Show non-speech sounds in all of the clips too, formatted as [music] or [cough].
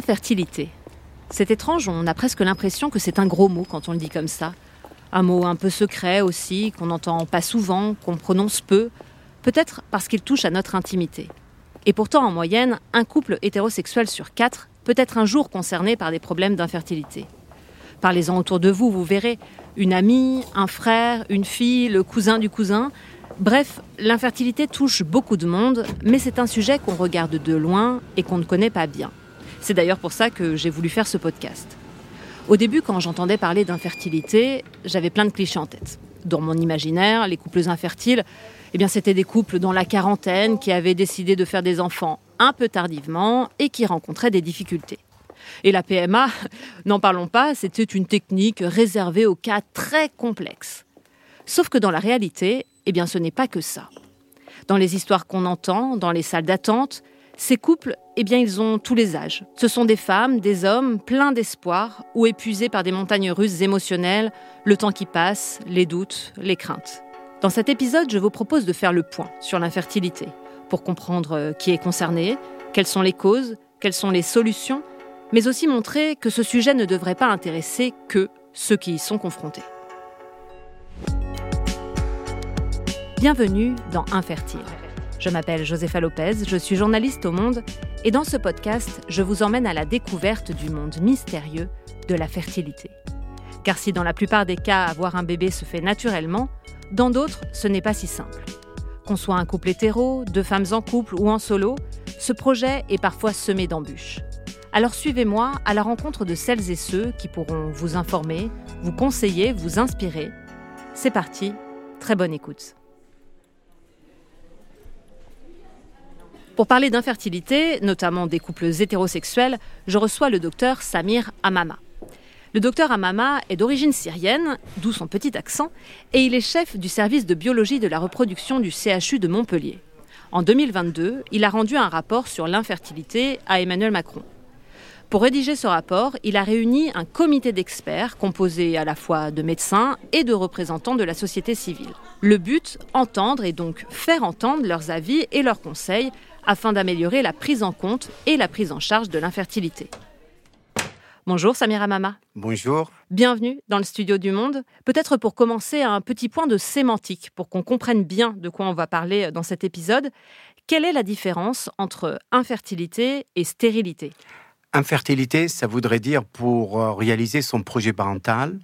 L'infertilité. C'est étrange, on a presque l'impression que c'est un gros mot quand on le dit comme ça. Un mot un peu secret aussi, qu'on n'entend pas souvent, qu'on prononce peu, peut-être parce qu'il touche à notre intimité. Et pourtant, en moyenne, un couple hétérosexuel sur quatre peut être un jour concerné par des problèmes d'infertilité. Parlez-en autour de vous, vous verrez. Une amie, un frère, une fille, le cousin du cousin. Bref, l'infertilité touche beaucoup de monde, mais c'est un sujet qu'on regarde de loin et qu'on ne connaît pas bien. C'est d'ailleurs pour ça que j'ai voulu faire ce podcast. Au début, quand j'entendais parler d'infertilité, j'avais plein de clichés en tête. Dans mon imaginaire, les couples infertiles, eh bien, c'était des couples dans la quarantaine qui avaient décidé de faire des enfants un peu tardivement et qui rencontraient des difficultés. Et la PMA, [laughs] n'en parlons pas, c'était une technique réservée aux cas très complexes. Sauf que dans la réalité, eh bien, ce n'est pas que ça. Dans les histoires qu'on entend, dans les salles d'attente, ces couples, eh bien, ils ont tous les âges. Ce sont des femmes, des hommes, pleins d'espoir ou épuisés par des montagnes russes émotionnelles, le temps qui passe, les doutes, les craintes. Dans cet épisode, je vous propose de faire le point sur l'infertilité, pour comprendre euh, qui est concerné, quelles sont les causes, quelles sont les solutions, mais aussi montrer que ce sujet ne devrait pas intéresser que ceux qui y sont confrontés. Bienvenue dans Infertile. Je m'appelle Josepha Lopez, je suis journaliste au Monde, et dans ce podcast, je vous emmène à la découverte du monde mystérieux de la fertilité. Car si dans la plupart des cas avoir un bébé se fait naturellement, dans d'autres, ce n'est pas si simple. Qu'on soit un couple hétéro, deux femmes en couple ou en solo, ce projet est parfois semé d'embûches. Alors suivez-moi à la rencontre de celles et ceux qui pourront vous informer, vous conseiller, vous inspirer. C'est parti, très bonne écoute. Pour parler d'infertilité, notamment des couples hétérosexuels, je reçois le docteur Samir Amama. Le docteur Amama est d'origine syrienne, d'où son petit accent, et il est chef du service de biologie de la reproduction du CHU de Montpellier. En 2022, il a rendu un rapport sur l'infertilité à Emmanuel Macron. Pour rédiger ce rapport, il a réuni un comité d'experts composé à la fois de médecins et de représentants de la société civile. Le but, entendre et donc faire entendre leurs avis et leurs conseils afin d'améliorer la prise en compte et la prise en charge de l'infertilité. Bonjour Samira Mama. Bonjour. Bienvenue dans le studio du Monde. Peut-être pour commencer un petit point de sémantique pour qu'on comprenne bien de quoi on va parler dans cet épisode. Quelle est la différence entre infertilité et stérilité? Infertilité, ça voudrait dire pour euh, réaliser son projet parental,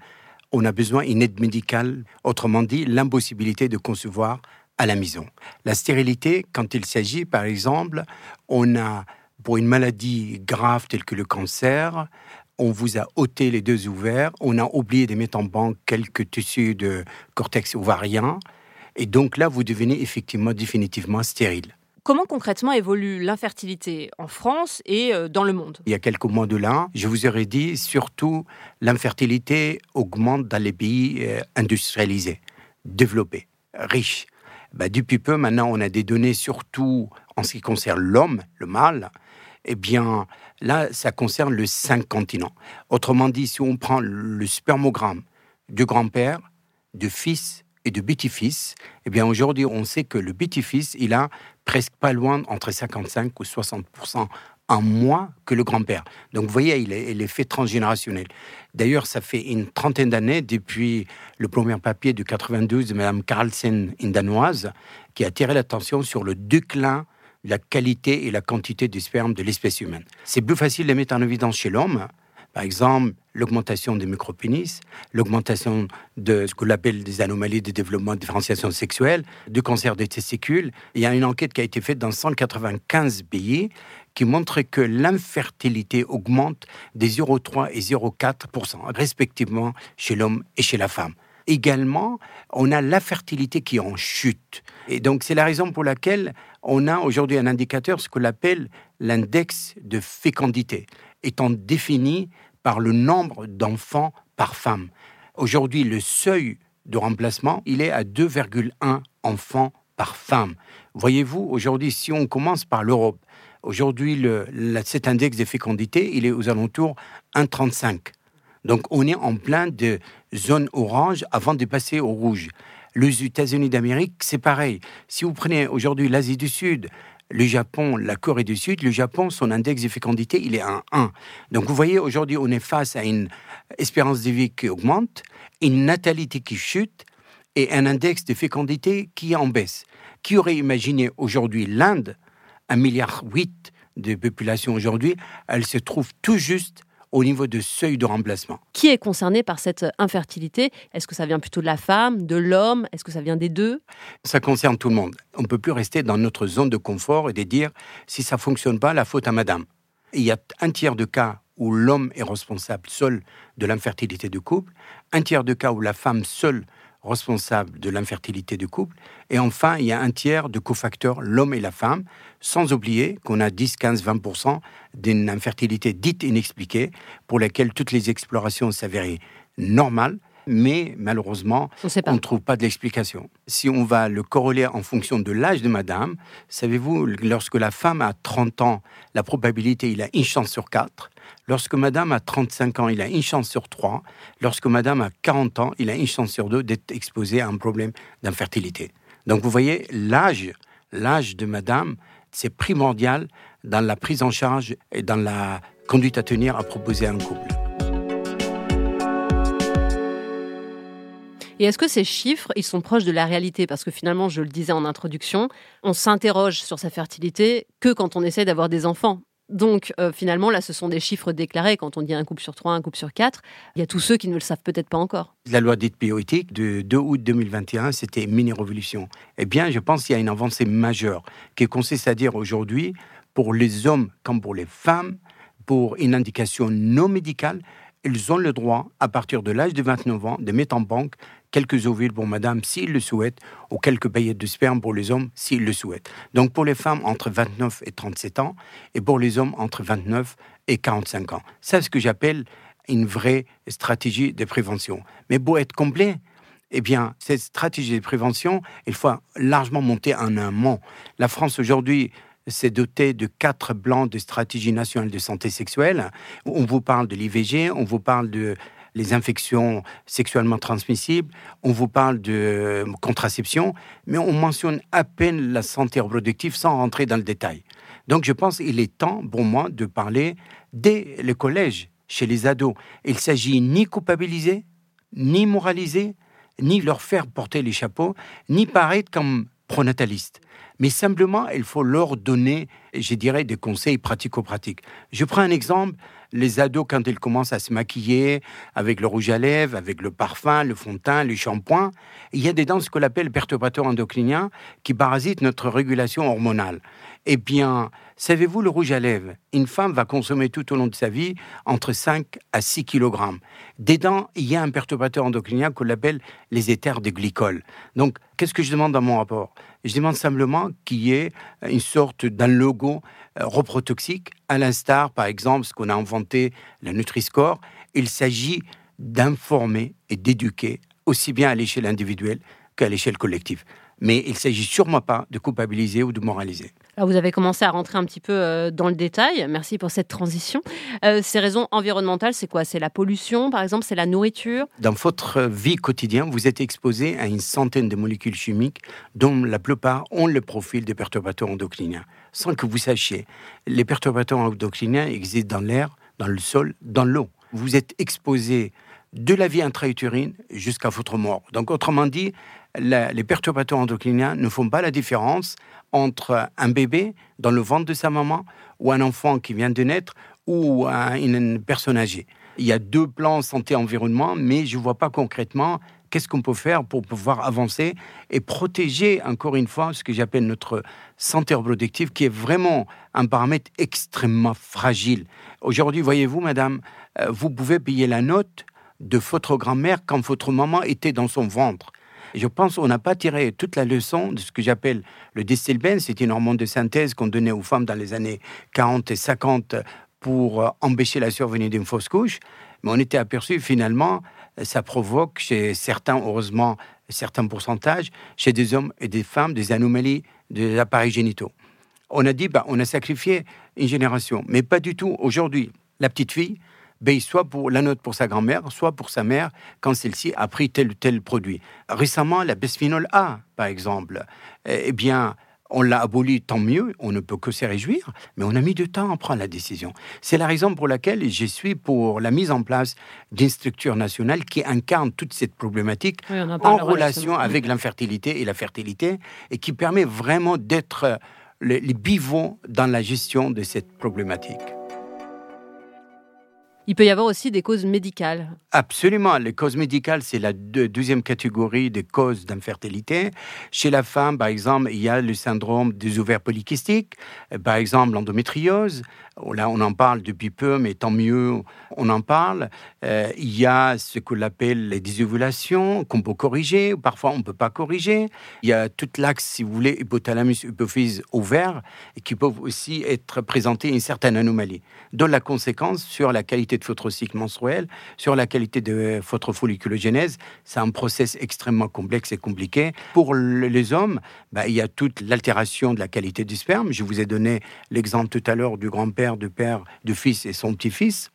on a besoin d'une aide médicale, autrement dit l'impossibilité de concevoir à la maison. La stérilité, quand il s'agit par exemple, on a pour une maladie grave telle que le cancer, on vous a ôté les deux ouverts, on a oublié de mettre en banque quelques tissus de cortex ovarien, et donc là, vous devenez effectivement définitivement stérile. Comment concrètement évolue l'infertilité en France et euh, dans le monde? Il y a quelques mois de là, je vous aurais dit surtout l'infertilité augmente dans les pays euh, industrialisés, développés, riches. Bah, depuis peu, maintenant, on a des données surtout en ce qui concerne l'homme, le mâle. Eh bien, Là, ça concerne le cinq continents. Autrement dit, si on prend le spermogramme du grand-père, du fils et du petit-fils, eh bien aujourd'hui, on sait que le petit-fils, il a presque pas loin entre 55 ou 60 en moins que le grand-père. Donc vous voyez, il est l'effet transgénérationnel. D'ailleurs, ça fait une trentaine d'années depuis le premier papier de 92 de Mme Carlsen, une danoise, qui a attiré l'attention sur le déclin la qualité et la quantité du sperme de l'espèce humaine. C'est plus facile de mettre en évidence chez l'homme, par exemple, l'augmentation des micropénis, l'augmentation de ce qu'on appelle des anomalies de développement de différenciation sexuelle, du cancer des testicules. Il y a une enquête qui a été faite dans 195 pays qui montre que l'infertilité augmente des 0,3 et 0,4 respectivement chez l'homme et chez la femme. Également, on a la fertilité qui en chute. Et donc, c'est la raison pour laquelle on a aujourd'hui un indicateur, ce qu'on appelle l'index de fécondité, étant défini par le nombre d'enfants par femme. Aujourd'hui, le seuil de remplacement, il est à 2,1 enfants par femme. Voyez-vous, aujourd'hui, si on commence par l'Europe, aujourd'hui, cet index de fécondité, il est aux alentours 1,35. Donc, on est en plein de zone orange avant de passer au rouge. Les États-Unis d'Amérique, c'est pareil. Si vous prenez aujourd'hui l'Asie du Sud, le Japon, la Corée du Sud, le Japon, son index de fécondité, il est à 1. Donc vous voyez, aujourd'hui, on est face à une espérance de vie qui augmente, une natalité qui chute et un index de fécondité qui en baisse. Qui aurait imaginé aujourd'hui l'Inde, un milliard huit de population aujourd'hui, elle se trouve tout juste au niveau de seuil de remplacement. Qui est concerné par cette infertilité? Est-ce que ça vient plutôt de la femme, de l'homme? Est-ce que ça vient des deux? Ça concerne tout le monde. On ne peut plus rester dans notre zone de confort et de dire si ça fonctionne pas, la faute à madame. Il y a un tiers de cas où l'homme est responsable seul de l'infertilité du couple, un tiers de cas où la femme seule responsable de l'infertilité du couple. Et enfin, il y a un tiers de cofacteurs, l'homme et la femme, sans oublier qu'on a 10, 15, 20% d'une infertilité dite inexpliquée, pour laquelle toutes les explorations s'avéraient normales, mais malheureusement, on ne trouve pas d'explication. Si on va le corréler en fonction de l'âge de madame, savez-vous, lorsque la femme a 30 ans, la probabilité, il a une chance sur 4. Lorsque madame a 35 ans, il a une chance sur 3. Lorsque madame a 40 ans, il a une chance sur 2 d'être exposé à un problème d'infertilité. Donc vous voyez, l'âge, l'âge de madame, c'est primordial dans la prise en charge et dans la conduite à tenir à proposer à un couple. Et est-ce que ces chiffres, ils sont proches de la réalité? Parce que finalement, je le disais en introduction, on s'interroge sur sa fertilité que quand on essaie d'avoir des enfants. Donc euh, finalement, là, ce sont des chiffres déclarés. Quand on dit un couple sur trois, un couple sur quatre, il y a tous ceux qui ne le savent peut-être pas encore. La loi dite bioéthique de 2 août 2021, c'était mini-révolution. Eh bien, je pense qu'il y a une avancée majeure qui consiste à dire aujourd'hui, pour les hommes comme pour les femmes, pour une indication non médicale, ils ont le droit, à partir de l'âge de 29 ans, de mettre en banque quelques ovules pour madame s'ils le souhaitent, ou quelques paillettes de sperme pour les hommes s'ils le souhaitent. Donc pour les femmes entre 29 et 37 ans, et pour les hommes entre 29 et 45 ans. C'est ce que j'appelle une vraie stratégie de prévention. Mais pour être complet, eh bien, cette stratégie de prévention, il faut largement monter en amont. La France aujourd'hui s'est dotée de quatre blancs de stratégie nationale de santé sexuelle. On vous parle de l'IVG, on vous parle de les infections sexuellement transmissibles, on vous parle de contraception, mais on mentionne à peine la santé reproductive sans rentrer dans le détail. Donc je pense qu'il est temps pour moi de parler dès le collège, chez les ados. Il s'agit ni culpabiliser, ni moraliser, ni leur faire porter les chapeaux, ni paraître comme pronatalistes mais simplement, il faut leur donner, je dirais, des conseils pratico-pratiques. Je prends un exemple, les ados, quand ils commencent à se maquiller avec le rouge à lèvres, avec le parfum, le fond de teint, le shampoing, il y a des dents, ce qu'on appelle perturbateurs endocriniens, qui parasitent notre régulation hormonale. Eh bien, savez-vous, le rouge à lèvres, une femme va consommer tout au long de sa vie entre 5 à 6 kg. Dedans, il y a un perturbateur endocrinien qu'on appelle les éthers de glycol. Donc, qu'est-ce que je demande dans mon rapport? Je demande simplement qu'il y ait une sorte d'un logo euh, reprotoxique, à l'instar, par exemple, ce qu'on a inventé, la Nutri-Score. Il s'agit d'informer et d'éduquer aussi bien à l'échelle individuelle qu'à l'échelle collective mais il s'agit sûrement pas de culpabiliser ou de moraliser. Alors vous avez commencé à rentrer un petit peu euh, dans le détail. Merci pour cette transition. Euh, ces raisons environnementales, c'est quoi? C'est la pollution, par exemple? C'est la nourriture? Dans votre vie quotidienne, vous êtes exposé à une centaine de molécules chimiques dont la plupart ont le profil des perturbateurs endocriniens. Sans que vous sachiez, les perturbateurs endocriniens existent dans l'air, dans le sol, dans l'eau. Vous êtes exposé de la vie intra-utérine jusqu'à votre mort. Donc autrement dit, les perturbateurs endocriniens ne font pas la différence entre un bébé dans le ventre de sa maman ou un enfant qui vient de naître ou une personne âgée. Il y a deux plans santé-environnement, mais je ne vois pas concrètement qu'est-ce qu'on peut faire pour pouvoir avancer et protéger, encore une fois, ce que j'appelle notre santé reproductive, qui est vraiment un paramètre extrêmement fragile. Aujourd'hui, voyez-vous, madame, euh, vous pouvez payer la note de votre grand-mère quand votre maman était dans son ventre je pense qu'on n'a pas tiré toute la leçon de ce que j'appelle le distilbène. C'est une hormone de synthèse qu'on donnait aux femmes dans les années 40 et 50 pour euh, empêcher la survenue d'une fausse couche. Mais on était aperçu finalement, ça provoque chez certains, heureusement, certains pourcentages, chez des hommes et des femmes, des anomalies des appareils génitaux. On a dit, bah, on a sacrifié une génération, mais pas du tout. Aujourd'hui, la petite fille, ben, soit pour la note pour sa grand-mère, soit pour sa mère quand celle-ci a pris tel ou tel produit. Récemment, la bisphénol A, par exemple, eh bien, on l'a aboli, tant mieux, on ne peut que se réjouir, mais on a mis du temps à prendre la décision. C'est la raison pour laquelle je suis pour la mise en place d'une structure nationale qui incarne toute cette problématique en, relation avec l'infertilité et la fertilité, et qui permet vraiment d'être les, les bivots dans la gestion de cette problématique. Il peut y avoir aussi des causes médicales. Absolument. Les causes médicales, c'est la deuxième catégorie des causes d'infertilité. Chez la femme, par exemple, il y a le syndrome des ovaires polykystiques, par exemple l'endométriose. Là, on en parle depuis peu, mais tant mieux, on en parle. Euh, il y a ce qu'on appelle les désovulations qu'on peut corriger, parfois on ne peut pas corriger. Il y a tout l'axe, si vous voulez, hypothalamus, hypophyse, ovaire, et qui peuvent aussi être présentés une certaine anomalie, dont la conséquence sur la qualité de votre menstruel, sur la qualité de votre folliculogénèse. C'est un process extrêmement complexe et compliqué. Pour les hommes, bah, il y a toute l'altération de la qualité du sperme. Je vous ai donné l'exemple tout à l'heure du grand-père de père, de fils et son petit-fils.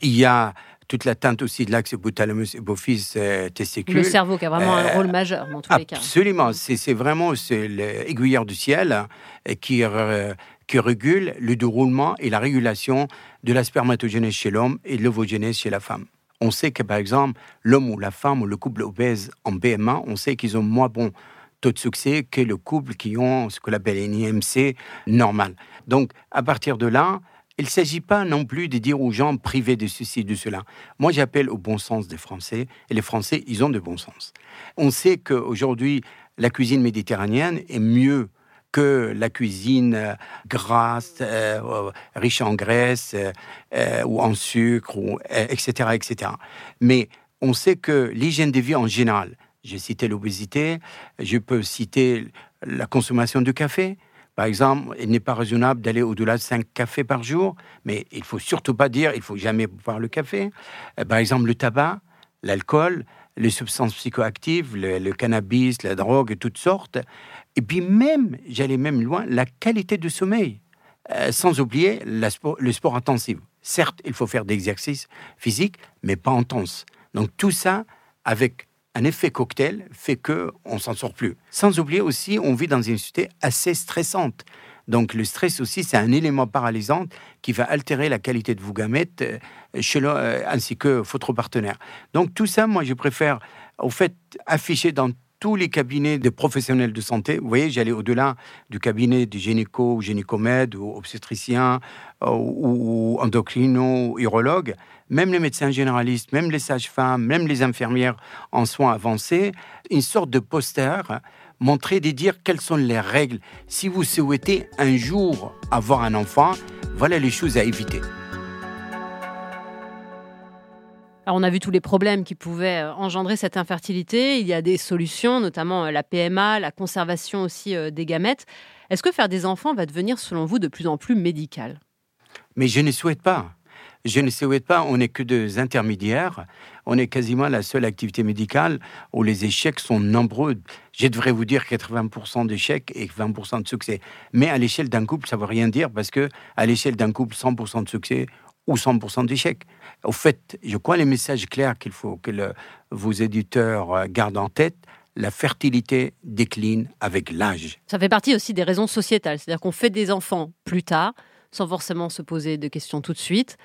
Il y a toute l'atteinte aussi de l'axe hypothalamus hypophyse euh, testicule. Le cerveau qui a vraiment un rôle majeur dans tous les cas. Absolument, c'est vraiment l'aiguilleur du ciel euh, qui, qui régule le déroulement et la régulation de la spermatogénèse chez l'homme et de l'ovogénèse chez la femme. On sait que par exemple, l'homme ou la femme ou le couple obèse en BMA, on sait qu'ils ont moins bon taux de succès que le couple qui ont ce qu'on appelle une IMC normal. Donc, à partir de là, il ne s'agit pas non plus de dire aux gens privés de ceci, de cela. Moi, j'appelle au bon sens des Français, et les Français, ils ont de bon sens. On sait qu'aujourd'hui, la cuisine méditerranéenne est mieux que la cuisine euh, grasse, euh, euh, riche en graisse ou en sucre, etc., etc. Mais on sait que l'hygiène de vie en général, j'ai cité l'obésité, je peux citer la consommation de café, par exemple, il n'est pas raisonnable d'aller au-delà de 5 cafés par jour, mais il faut surtout pas dire il faut jamais boire le café. Euh, par exemple, le tabac, l'alcool, les substances psychoactives, le, cannabis, la drogue, toutes sortes. Et puis même, j'allais même loin, la qualité du sommeil. Euh, sans oublier le sport intensif. Certes, il faut faire des exercices physiques, mais pas intenses. Donc tout ça avec un effet cocktail fait que on s'en sort plus. Sans oublier aussi, on vit dans une société assez stressante. Donc le stress aussi, c'est un élément paralysant qui va altérer la qualité de vos gamètes euh, euh, ainsi que votre partenaire. Donc tout ça, moi, je préfère au fait afficher dans tous les cabinets de professionnels de santé. Vous voyez, j'allais au-delà du cabinet du gynéco ou gynécomède ou obstétricien euh, ou, endocrino ou urologue. Même les médecins généralistes, même les sages-femmes, même les infirmières en soins avancés, une sorte de poster montrer de dire quelles sont les règles. Si vous souhaitez un jour avoir un enfant, voilà les choses à éviter. on a vu tous les problèmes qui pouvaient euh, engendrer cette infertilité. Il y a des solutions, notamment euh, la PMA, la conservation aussi euh, des gamètes. Est-ce que faire des enfants va devenir, selon vous, de plus en plus médical? Mais je ne souhaite pas. Je ne souhaite pas, on n'est que des intermédiaires. On est quasiment la seule activité médicale où les échecs sont nombreux. Je devrais vous dire 80% d'échecs et 20% de succès. Mais à l'échelle d'un couple, ça ne veut rien dire parce que à l'échelle d'un couple, 100% de succès ou 100% d'échecs. Au fait, je crois les messages clairs qu'il faut que vos éditeurs euh, gardent en tête. La fertilité décline avec l'âge. Ça fait partie aussi des raisons sociétales, c'est-à-dire qu'on fait des enfants plus tard, sans forcément se poser de questions tout de suite.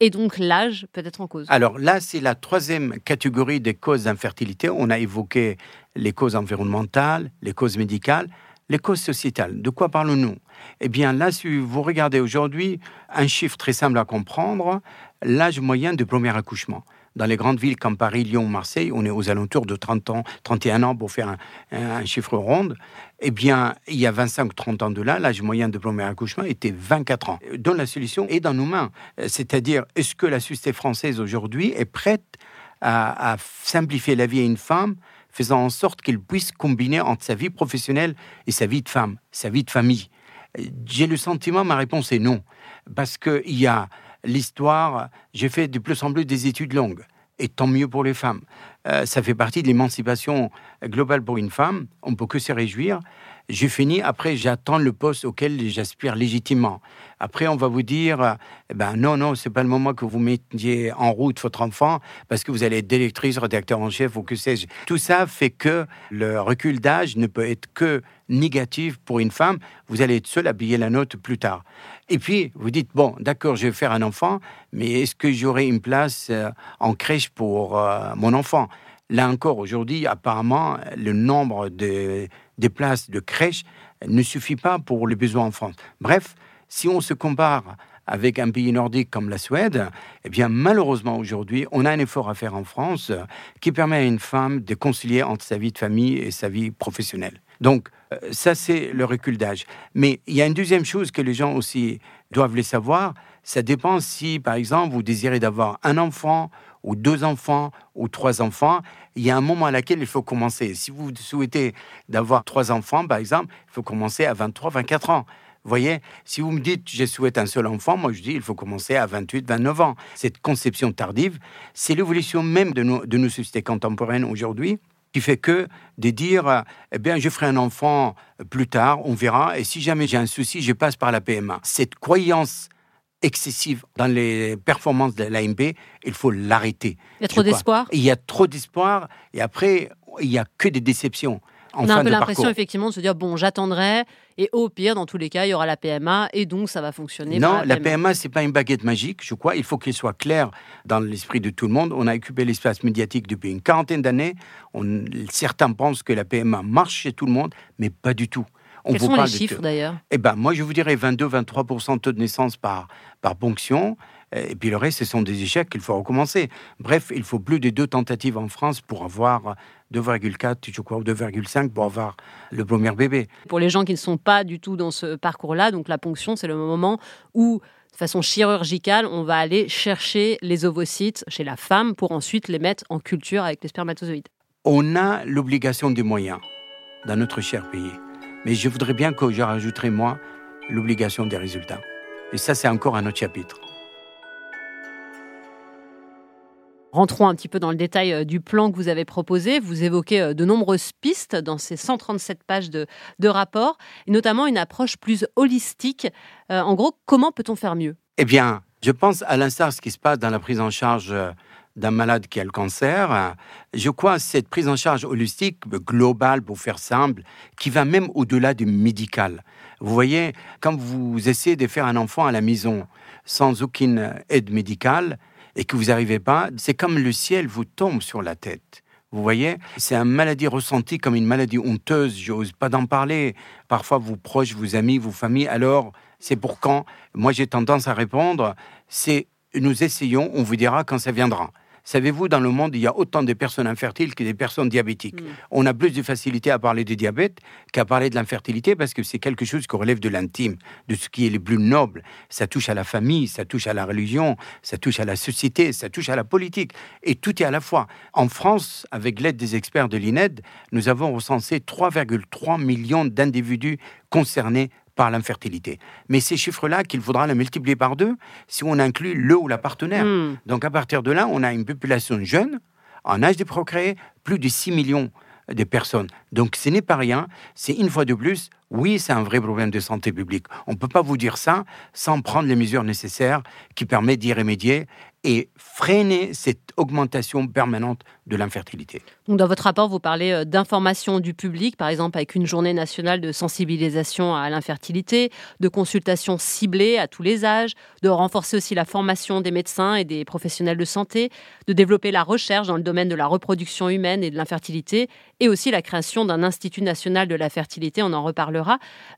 Et donc l'âge peut être en cause. Alors là, c'est la troisième catégorie des causes d'infertilité. On a évoqué les causes environnementales, les causes médicales, les causes sociétales. De quoi parlons-nous? Eh bien là, si vous regardez aujourd'hui, un chiffre très simple à comprendre, l'âge moyen de premier accouchement. Dans les grandes villes comme Paris, Lyon, Marseille, on est aux alentours de 30 ans, 31 ans pour faire un, chiffre rond. Eh bien, il y a 25 ou 30 ans de là, l'âge moyen de premier accouchement était 24 ans. Donc la solution est dans nos mains. C'est-à-dire, est-ce que la société française aujourd'hui est prête à, simplifier la vie à une femme faisant en sorte qu'elle puisse combiner entre sa vie professionnelle et sa vie de femme, sa vie de famille? J'ai le sentiment, ma réponse est non. Parce qu'il y a l'histoire, j'ai fait de plus en plus des études longues. Et tant mieux pour les femmes. Euh, ça fait partie de l'émancipation globale pour une femme. On ne peut que se réjouir. j'ai fini, après j'attends le poste auquel j'aspire légitimement. Après, on va vous dire, eh ben non, non, c'est pas le moment que vous mettiez en route votre enfant parce que vous allez être directrice, rédacteur en chef ou que sais-je. Tout ça fait que le recul d'âge ne peut être que négatif pour une femme. Vous allez être seul à payer la note plus tard. Et puis, vous dites, bon, d'accord, je vais faire un enfant, mais est-ce que j'aurai une place euh, en crèche pour euh, mon enfant? Là encore, aujourd'hui, apparemment, le nombre de, de places de crèche ne suffit pas pour les besoins en France. Bref, si on se compare avec un pays nordique comme la Suède, eh bien malheureusement aujourd'hui, on a un effort à faire en France qui permet à une femme de concilier entre sa vie de famille et sa vie professionnelle. Donc euh, ça c'est le recul d'âge. Mais il y a une deuxième chose que les gens aussi doivent les savoir, ça dépend si par exemple vous désirez d'avoir un enfant ou deux enfants ou trois enfants, il y a un moment à laquelle il faut commencer. Si vous souhaitez d'avoir trois enfants par exemple, il faut commencer à 23, 24 ans. Vous voyez, si vous me dites je souhaite un seul enfant, moi je dis il faut commencer à 28, 29 ans. Cette conception tardive, c'est l'évolution même de de nos sociétés contemporaines aujourd'hui qui fait que de dire eh bien je ferai un enfant plus tard, on verra, et si jamais j'ai un souci, je passe par la PMA. Cette croyance excessive dans les performances de l'AMP, il faut l'arrêter. Il y a trop d'espoir? Il y a trop d'espoir, et après, il n'y a que des déceptions. On a un peu l'impression effectivement de se dire bon, j'attendrai et au pire, dans tous les cas, il y aura la PMA et donc ça va fonctionner. Non, la, PMA, c'est pas une baguette magique. Je crois, il faut qu'il soit clair dans l'esprit de tout le monde. On a occupé l'espace médiatique depuis une quarantaine d'années. Certains pensent que la PMA marche chez tout le monde, mais pas du tout. On Quels sont les chiffres d'ailleurs? Eh ben, moi, je vous dirais 22-23% de taux de naissance par, par ponction. Et puis le reste, ce sont des échecs qu'il faut recommencer. Bref, il faut plus de deux tentatives en France pour avoir 2,4, je crois, ou 2,5 pour avoir le premier bébé. Pour les gens qui ne sont pas du tout dans ce parcours-là, donc la ponction, c'est le moment où de façon chirurgicale, on va aller chercher les ovocytes chez la femme pour ensuite les mettre en culture avec les spermatozoïdes. On a l'obligation des moyens dans notre cher pays. Mais je voudrais bien que je rajouterais, moi, l'obligation des résultats. Et ça, c'est encore un autre chapitre. Rentrons un petit peu dans le détail euh, du plan que vous avez proposé. Vous évoquez euh, de nombreuses pistes dans ces 137 pages de, rapport, et notamment une approche plus holistique. Euh, en gros, comment peut-on faire mieux? Eh bien, je pense à l'instar de ce qui se passe dans la prise en charge d'un malade qui a le cancer. Je crois à cette prise en charge holistique, globale, pour faire simple, qui va même au-delà du médical. Vous voyez, quand vous essayez de faire un enfant à la maison sans aucune aide médicale, et que vous n'arrivez pas, c'est comme le ciel vous tombe sur la tête. Vous voyez, c'est une maladie ressentie comme une maladie honteuse. J'ose pas d'en parler. Parfois, vos proches, vos amis, vos familles. Alors, c'est pour quand? Moi, j'ai tendance à répondre c'est nous essayons, on vous dira quand ça viendra. Savez-vous, dans le monde, il y a autant de personnes infertiles que des personnes diabétiques. Mm. On a plus de facilité à parler de diabète qu'à parler de l'infertilité parce que c'est quelque chose qui relève de l'intime, de ce qui est le plus noble. Ça touche à la famille, ça touche à la religion, ça touche à la société, ça touche à la politique. Et tout est à la fois. En France, avec l'aide des experts de l'INED, nous avons recensé 3,3 millions d'individus concernés par l'infertilité. Mais ces chiffres-là, qu'il faudra les multiplier par deux si on inclut le ou la partenaire. Hmm. Donc à partir de là, on a une population jeune, en âge de procréer, plus de 6 millions de personnes. Donc ce n'est pas rien, c'est une fois de plus, oui, c'est un vrai problème de santé publique. On ne peut pas vous dire ça sans prendre les mesures nécessaires qui permettent d'y remédier et freiner cette augmentation permanente de l'infertilité. dans votre rapport, vous parlez euh, d'information du public, par exemple avec une journée nationale de sensibilisation à l'infertilité, de consultations ciblées à tous les âges, de renforcer aussi la formation des médecins et des professionnels de santé, de développer la recherche dans le domaine de la reproduction humaine et de l'infertilité, et aussi la création d'un institut national de la fertilité, on en reparlera.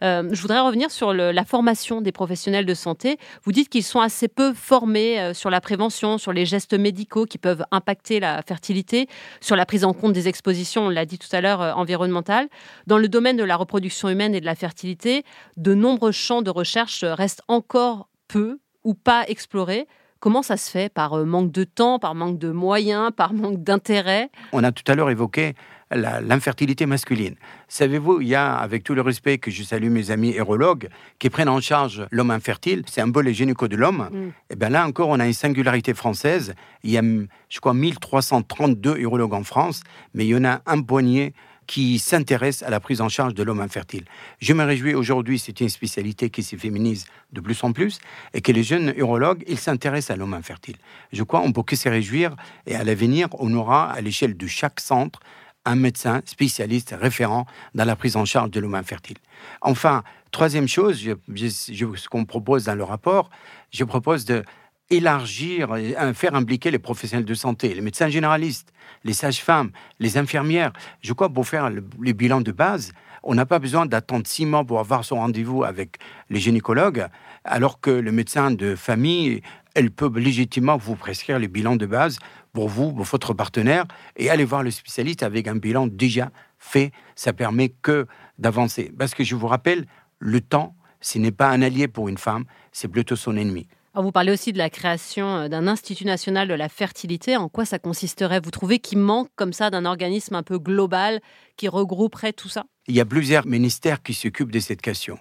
Euh, je voudrais revenir sur la formation des professionnels de santé. Vous dites qu'ils sont assez peu formés euh, sur la prévention, sur les gestes médicaux qui peuvent impacter la fertilité, sur la prise en compte des expositions, on l'a dit tout à l'heure, euh, environnementales. Dans le domaine de la reproduction humaine et de la fertilité, de nombreux champs de recherche restent encore peu ou pas explorés. Comment ça se fait? Par manque de temps, par manque de moyens, par manque d'intérêt? On a tout à l'heure évoqué l'infertilité masculine. Savez-vous, il y a, avec tout le respect que je salue mes amis urologues, qui prennent en charge l'homme infertile, c'est un et gynéco de l'homme. Mm. Et eh bien là encore, on a une singularité française. Il y a, je crois, 1332 urologues en France, mais il y en a un poignet qui s'intéressent à la prise en charge de l'homme infertile. Je me réjouis aujourd'hui, c'est une spécialité qui se féminise de plus en plus, et que les jeunes urologues, ils s'intéressent à l'homme infertile. Je crois qu'on peut que se réjouir, et à l'avenir, on aura à l'échelle de chaque centre un médecin spécialiste référent dans la prise en charge de l'homme infertile. Enfin, troisième chose, ce qu'on propose dans le rapport, je propose de élargir, faire impliquer les professionnels de santé, les médecins généralistes, les sages-femmes, les infirmières. Je crois pour faire les bilans de base, on n'a pas besoin d'attendre six mois pour avoir son rendez-vous avec les gynécologues, alors que le médecin de famille, elle peut légitimement vous prescrire les bilans de base pour vous, pour votre partenaire, et aller voir le spécialiste avec un bilan déjà fait. Ça permet que d'avancer. Parce que je vous rappelle, le temps, ce n'est pas un allié pour une femme, c'est plutôt son ennemi vous parlez aussi de la création euh, d'un Institut national de la fertilité. En quoi ça consisterait? Vous trouvez qu'il manque comme ça d'un organisme un peu global qui regrouperait tout ça? Il y a plusieurs ministères qui s'occupent de cette question.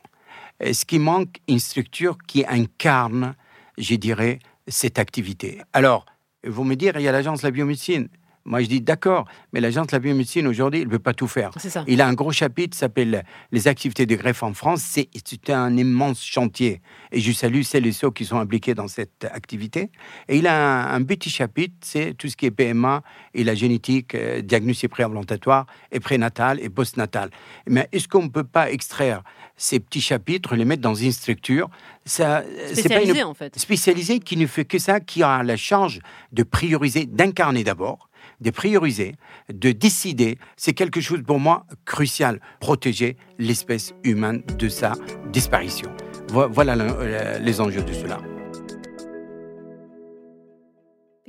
Ce qui manque, une structure qui incarne, je dirais, cette activité. Alors, vous me dire, il y a l'agence de la biomédecine. Moi, je dis d'accord, mais l'agence de la biomédecine aujourd'hui, il ne peut pas tout faire. Il a un gros chapitre qui s'appelle Les activités de greffe en France. C'est un immense chantier. Et je salue celles et ceux qui sont impliqués dans cette activité. Et il a un, petit chapitre, c'est tout ce qui est PMA et la génétique, euh, diagnostic préimplantatoire et prénatal et postnatal. Mais est-ce qu'on ne peut pas extraire ces petits chapitres, les mettre dans une structure? Ça, spécialisée, en fait. Spécialisée qui ne fait que ça, qui a la charge de prioriser, d'incarner d'abord de prioriser, de décider, c'est quelque chose pour moi crucial, protéger l'espèce humaine de sa disparition. Voilà euh, les enjeux de cela.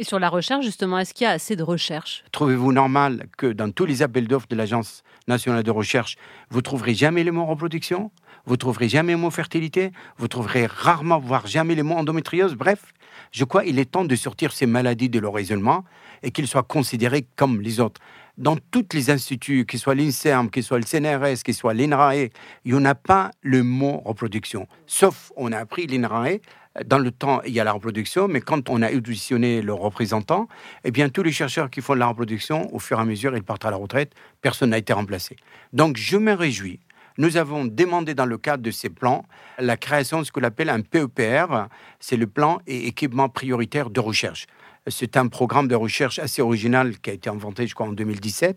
Et sur la recherche, justement, est-ce qu'il y a assez de recherche? Trouvez-vous normal que dans tous les appels d'offres de l'Agence nationale de recherche, vous trouverez jamais les mots reproduction? Vous trouverez jamais le mot fertilité? Vous trouverez rarement, voire jamais les mots endométriose? Bref, je crois qu'il est temps de sortir ces maladies de leur raisonnement et qu'ils soient considérés comme les autres. Dans tous les instituts, qu'ils soient l'INSERM, qu'ils soient le CNRS, qu'ils soient l'INRAE, il n'y a pas le mot reproduction. Sauf, on a appris l'INRAE, dans le temps, il y a la reproduction, mais quand on a auditionné leurs représentants, eh bien, tous les chercheurs qui font de la reproduction, au fur et à mesure, ils partent à la retraite, personne n'a été remplacé. Donc, je me réjouis nous avons demandé dans le cadre de ces plans la création de ce qu'on appelle un PEPR, c'est le plan et équipement prioritaire de recherche. C'est un programme de recherche assez original qui a été inventé, je crois, en 2017.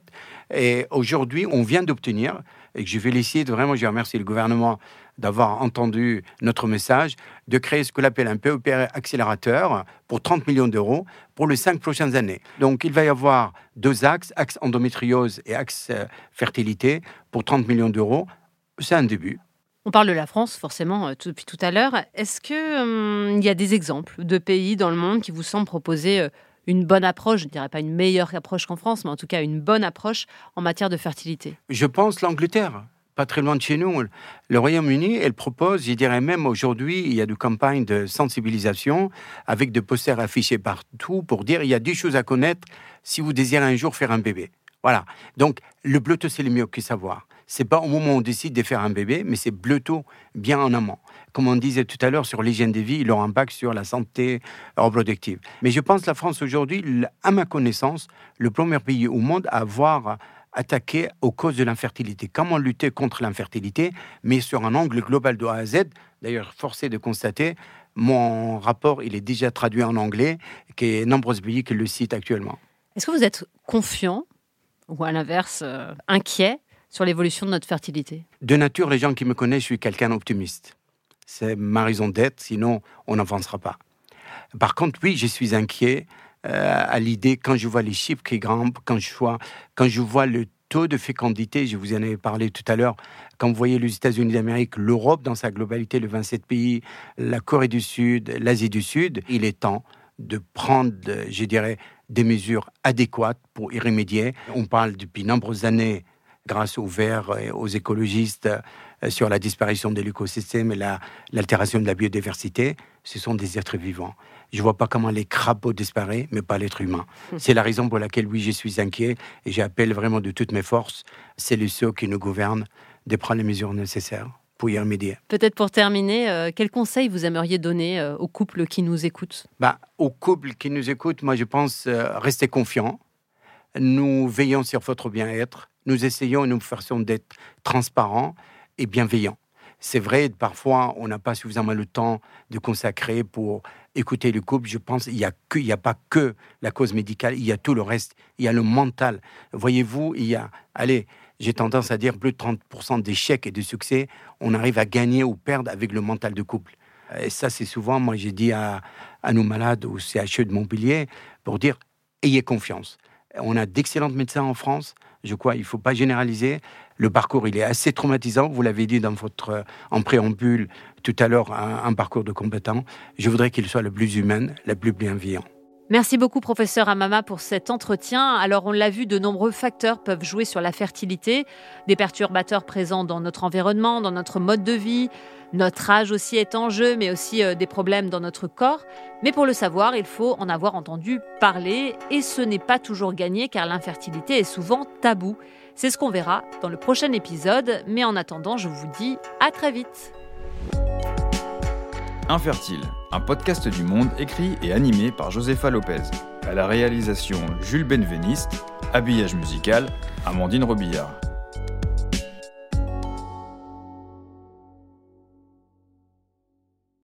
Et aujourd'hui, on vient d'obtenir, et je félicite vraiment, je remercie le gouvernement d'avoir entendu notre message, de créer ce qu'on appelle un PEPR accélérateur pour 30 millions d'euros pour les cinq prochaines années. Donc, il va y avoir deux axes, axe endométriose et axe euh, fertilité, pour 30 millions d'euros c'est un début. On parle de la France, forcément, euh, depuis tout à l'heure. Est-ce qu'il hum, y a des exemples de pays dans le monde qui vous semblent proposer euh, une bonne approche, je ne dirais pas une meilleure approche qu'en France, mais en tout cas une bonne approche en matière de fertilité Je pense l'Angleterre, pas très loin de chez nous. Le Royaume-Uni, elle propose, je dirais même aujourd'hui, il y a des campagnes de sensibilisation avec des posters affichés partout pour dire il y a des choses à connaître si vous désirez un jour faire un bébé. Voilà. Donc, le Bluetooth, c'est le mieux que savoir c'est pas au moment où on décide de faire un bébé, mais c'est plutôt bien en amont. Comme on disait tout à l'heure sur l'hygiène de vie, leur impact sur la santé reproductive. Mais je pense que la France aujourd'hui, à ma connaissance, le premier pays au monde à avoir attaqué aux causes de l'infertilité. Comment lutter contre l'infertilité, mais sur un angle global de A à Z. D'ailleurs, forcé de constater, mon rapport, il est déjà traduit en anglais, a nombreux pays qui le citent actuellement. Est-ce que vous êtes confiant ou à l'inverse euh, inquiet sur l'évolution de notre fertilité De nature, les gens qui me connaissent, je suis quelqu'un d'optimiste. C'est ma raison d'être, sinon on n'avancera pas. Par contre, oui, je suis inquiet euh, à l'idée, quand je vois les chiffres qui grimpent, quand je vois, quand je vois le taux de fécondité, je vous en ai parlé tout à l'heure, quand vous voyez les États-Unis d'Amérique, l'Europe dans sa globalité, le 27 pays, la Corée du Sud, l'Asie du Sud, il est temps de prendre, je dirais, des mesures adéquates pour y remédier. On parle depuis nombreuses années grâce aux verts et aux écologistes euh, sur la disparition de l'écosystème et l'altération de la biodiversité, ce sont des êtres vivants. Je ne vois pas comment les crapauds disparaissent, mais pas l'être humain. Hum. C'est la raison pour laquelle, oui, je suis inquiet et j'appelle vraiment de toutes mes forces, c'est les ceux qui nous gouvernent, de prendre les mesures nécessaires pour y remédier. Peut-être pour terminer, euh, quels conseils vous aimeriez donner euh, aux couples qui nous écoutent bah, Aux couples qui nous écoutent, moi je pense rester confiants. Nous veillons sur votre bien-être nous essayons, nous faisons d'être transparents et bienveillants. C'est vrai, parfois, on n'a pas suffisamment le temps de consacrer pour écouter le couple. Je pense qu'il n'y a, a pas que la cause médicale, il y a tout le reste. Il y a le mental. Voyez-vous, il y a, allez, j'ai tendance à dire plus de 30% d'échecs et de succès, on arrive à gagner ou perdre avec le mental de couple. Et ça, c'est souvent, moi, j'ai dit à, à nos malades au CHE de Montpellier pour dire ayez confiance. On a d'excellents médecins en France. Je crois, il ne faut pas généraliser. Le parcours, il est assez traumatisant. Vous l'avez dit dans votre en préambule tout à l'heure, un, parcours de combattant. Je voudrais qu'il soit le plus humain, le plus bienveillant. Merci beaucoup, professeur Amama, pour cet entretien. Alors, on l'a vu, de nombreux facteurs peuvent jouer sur la fertilité, des perturbateurs présents dans notre environnement, dans notre mode de vie. Notre âge aussi est en jeu, mais aussi euh, des problèmes dans notre corps. Mais pour le savoir, il faut en avoir entendu parler, et ce n'est pas toujours gagné car l'infertilité est souvent tabou. C'est ce qu'on verra dans le prochain épisode, mais en attendant, je vous dis à très vite. Infertile, un podcast du monde écrit et animé par Josefa Lopez. À la réalisation Jules Benveniste, habillage musical Amandine Robillard.